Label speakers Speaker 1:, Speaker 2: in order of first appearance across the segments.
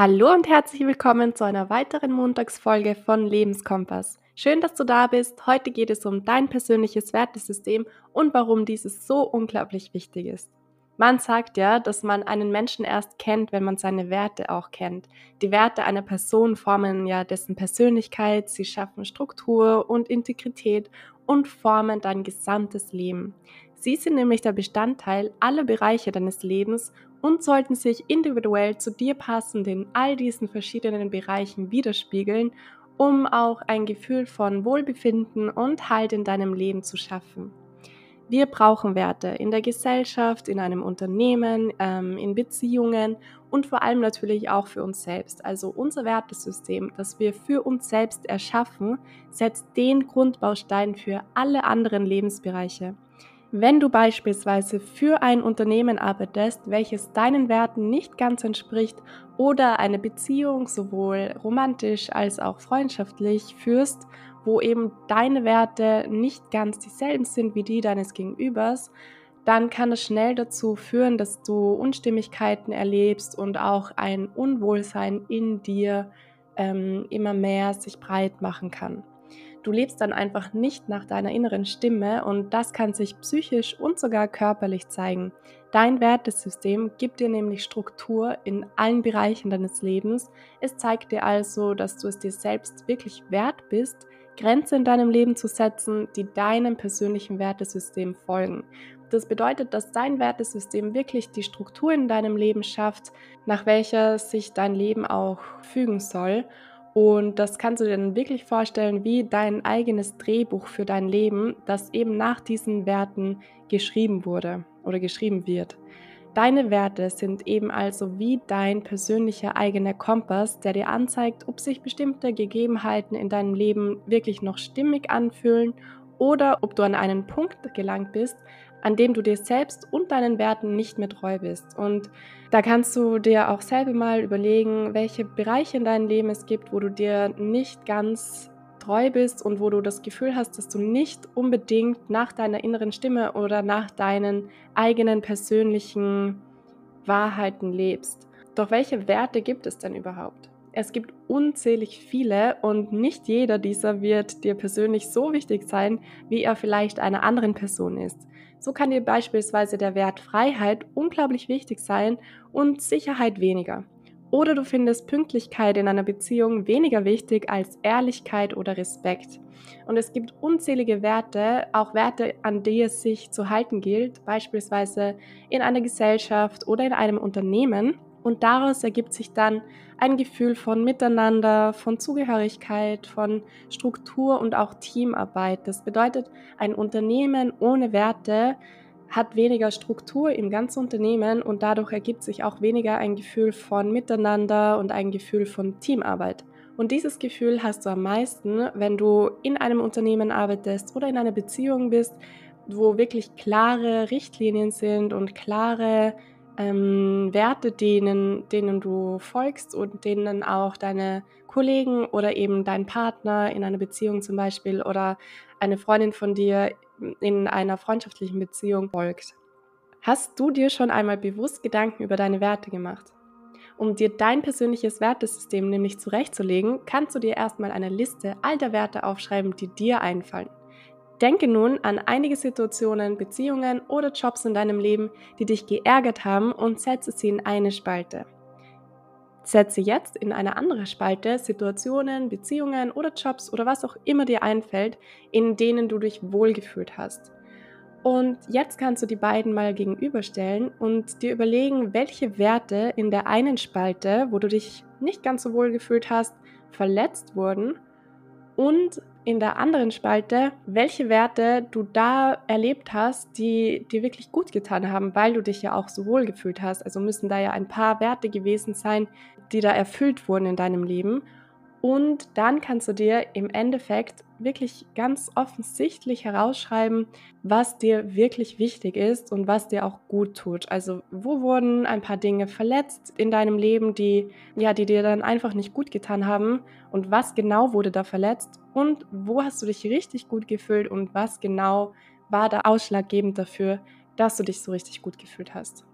Speaker 1: Hallo und herzlich willkommen zu einer weiteren Montagsfolge von Lebenskompass. Schön, dass du da bist. Heute geht es um dein persönliches Wertesystem und warum dieses so unglaublich wichtig ist. Man sagt ja, dass man einen Menschen erst kennt, wenn man seine Werte auch kennt. Die Werte einer Person formen ja dessen Persönlichkeit, sie schaffen Struktur und Integrität und formen dein gesamtes Leben. Sie sind nämlich der Bestandteil aller Bereiche deines Lebens und sollten sich individuell zu dir passend in all diesen verschiedenen Bereichen widerspiegeln, um auch ein Gefühl von Wohlbefinden und Halt in deinem Leben zu schaffen. Wir brauchen Werte in der Gesellschaft, in einem Unternehmen, ähm, in Beziehungen und vor allem natürlich auch für uns selbst. Also unser Wertesystem, das wir für uns selbst erschaffen, setzt den Grundbaustein für alle anderen Lebensbereiche. Wenn du beispielsweise für ein Unternehmen arbeitest, welches deinen Werten nicht ganz entspricht oder eine Beziehung sowohl romantisch als auch freundschaftlich führst, wo eben deine Werte nicht ganz dieselben sind wie die deines Gegenübers, dann kann es schnell dazu führen, dass du Unstimmigkeiten erlebst und auch ein Unwohlsein in dir ähm, immer mehr sich breit machen kann. Du lebst dann einfach nicht nach deiner inneren Stimme und das kann sich psychisch und sogar körperlich zeigen. Dein Wertesystem gibt dir nämlich Struktur in allen Bereichen deines Lebens. Es zeigt dir also, dass du es dir selbst wirklich wert bist, Grenzen in deinem Leben zu setzen, die deinem persönlichen Wertesystem folgen. Das bedeutet, dass dein Wertesystem wirklich die Struktur in deinem Leben schafft, nach welcher sich dein Leben auch fügen soll. Und das kannst du dir dann wirklich vorstellen wie dein eigenes Drehbuch für dein Leben, das eben nach diesen Werten geschrieben wurde oder geschrieben wird. Deine Werte sind eben also wie dein persönlicher eigener Kompass, der dir anzeigt, ob sich bestimmte Gegebenheiten in deinem Leben wirklich noch stimmig anfühlen oder ob du an einen Punkt gelangt bist, an dem du dir selbst und deinen Werten nicht mehr treu bist. Und da kannst du dir auch selber mal überlegen, welche Bereiche in deinem Leben es gibt, wo du dir nicht ganz treu bist und wo du das Gefühl hast, dass du nicht unbedingt nach deiner inneren Stimme oder nach deinen eigenen persönlichen Wahrheiten lebst. Doch welche Werte gibt es denn überhaupt? Es gibt unzählig viele und nicht jeder dieser wird dir persönlich so wichtig sein, wie er vielleicht einer anderen Person ist. So kann dir beispielsweise der Wert Freiheit unglaublich wichtig sein und Sicherheit weniger. Oder du findest Pünktlichkeit in einer Beziehung weniger wichtig als Ehrlichkeit oder Respekt. Und es gibt unzählige Werte, auch Werte, an die es sich zu halten gilt, beispielsweise in einer Gesellschaft oder in einem Unternehmen. Und daraus ergibt sich dann ein Gefühl von Miteinander, von Zugehörigkeit, von Struktur und auch Teamarbeit. Das bedeutet, ein Unternehmen ohne Werte hat weniger Struktur im ganzen Unternehmen und dadurch ergibt sich auch weniger ein Gefühl von Miteinander und ein Gefühl von Teamarbeit. Und dieses Gefühl hast du am meisten, wenn du in einem Unternehmen arbeitest oder in einer Beziehung bist, wo wirklich klare Richtlinien sind und klare ähm, Werte, denen, denen du folgst und denen auch deine Kollegen oder eben dein Partner in einer Beziehung zum Beispiel oder eine Freundin von dir in einer freundschaftlichen Beziehung folgt. Hast du dir schon einmal bewusst Gedanken über deine Werte gemacht? Um dir dein persönliches Wertesystem nämlich zurechtzulegen, kannst du dir erstmal eine Liste all der Werte aufschreiben, die dir einfallen. Denke nun an einige Situationen, Beziehungen oder Jobs in deinem Leben, die dich geärgert haben und setze sie in eine Spalte. Setze jetzt in eine andere Spalte Situationen, Beziehungen oder Jobs oder was auch immer dir einfällt, in denen du dich wohlgefühlt hast. Und jetzt kannst du die beiden mal gegenüberstellen und dir überlegen, welche Werte in der einen Spalte, wo du dich nicht ganz so wohl gefühlt hast, verletzt wurden und in der anderen Spalte, welche Werte du da erlebt hast, die dir wirklich gut getan haben, weil du dich ja auch so wohl gefühlt hast. Also müssen da ja ein paar Werte gewesen sein, die da erfüllt wurden in deinem Leben. Und dann kannst du dir im Endeffekt wirklich ganz offensichtlich herausschreiben, was dir wirklich wichtig ist und was dir auch gut tut. Also wo wurden ein paar Dinge verletzt in deinem Leben, die ja, die dir dann einfach nicht gut getan haben und was genau wurde da verletzt und wo hast du dich richtig gut gefühlt und was genau war da ausschlaggebend dafür, dass du dich so richtig gut gefühlt hast.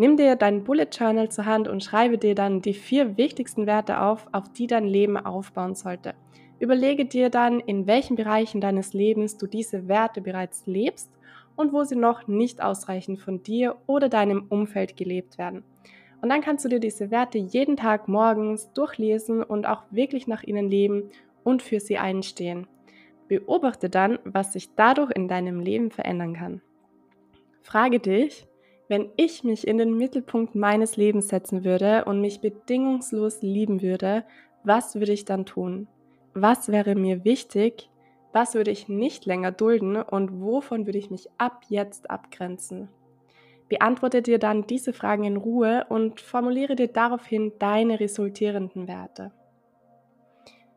Speaker 1: Nimm dir dein Bullet Journal zur Hand und schreibe dir dann die vier wichtigsten Werte auf, auf die dein Leben aufbauen sollte. Überlege dir dann, in welchen Bereichen deines Lebens du diese Werte bereits lebst und wo sie noch nicht ausreichend von dir oder deinem Umfeld gelebt werden. Und dann kannst du dir diese Werte jeden Tag morgens durchlesen und auch wirklich nach ihnen leben und für sie einstehen. Beobachte dann, was sich dadurch in deinem Leben verändern kann. Frage dich, wenn ich mich in den Mittelpunkt meines Lebens setzen würde und mich bedingungslos lieben würde, was würde ich dann tun? Was wäre mir wichtig? Was würde ich nicht länger dulden und wovon würde ich mich ab jetzt abgrenzen? Beantworte dir dann diese Fragen in Ruhe und formuliere dir daraufhin deine resultierenden Werte.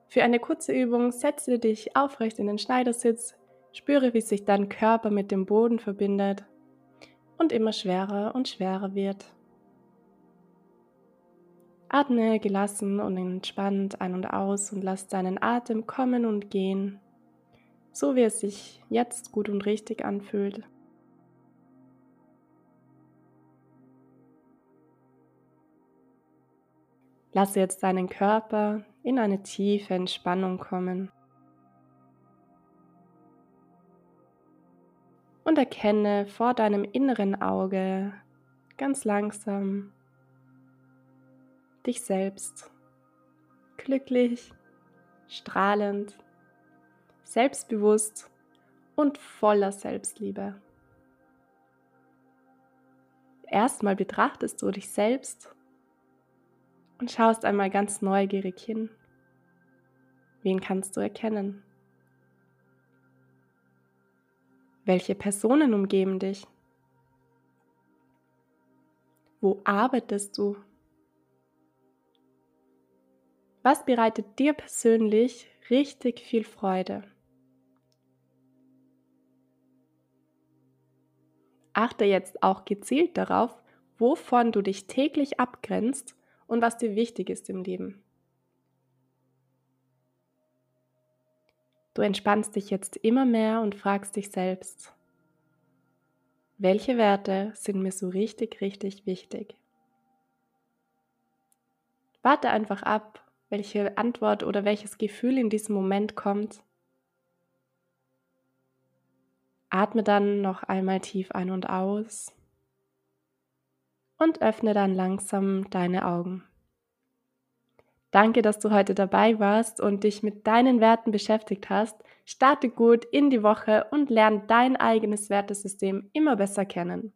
Speaker 1: Für eine kurze Übung setze dich aufrecht in den Schneidersitz, spüre, wie sich dein Körper mit dem Boden verbindet und immer schwerer und schwerer wird. Atme gelassen und entspannt ein und aus und lass deinen Atem kommen und gehen, so wie es sich jetzt gut und richtig anfühlt. Lasse jetzt deinen Körper in eine tiefe Entspannung kommen. Und erkenne vor deinem inneren Auge ganz langsam dich selbst, glücklich, strahlend, selbstbewusst und voller Selbstliebe. Erstmal betrachtest du dich selbst und schaust einmal ganz neugierig hin. Wen kannst du erkennen? Welche Personen umgeben dich? Wo arbeitest du? Was bereitet dir persönlich richtig viel Freude? Achte jetzt auch gezielt darauf, wovon du dich täglich abgrenzt und was dir wichtig ist im Leben. Du entspannst dich jetzt immer mehr und fragst dich selbst, welche Werte sind mir so richtig, richtig wichtig? Warte einfach ab, welche Antwort oder welches Gefühl in diesem Moment kommt. Atme dann noch einmal tief ein und aus und öffne dann langsam deine Augen. Danke, dass du heute dabei warst und dich mit deinen Werten beschäftigt hast. Starte gut in die Woche und lerne dein eigenes Wertesystem immer besser kennen.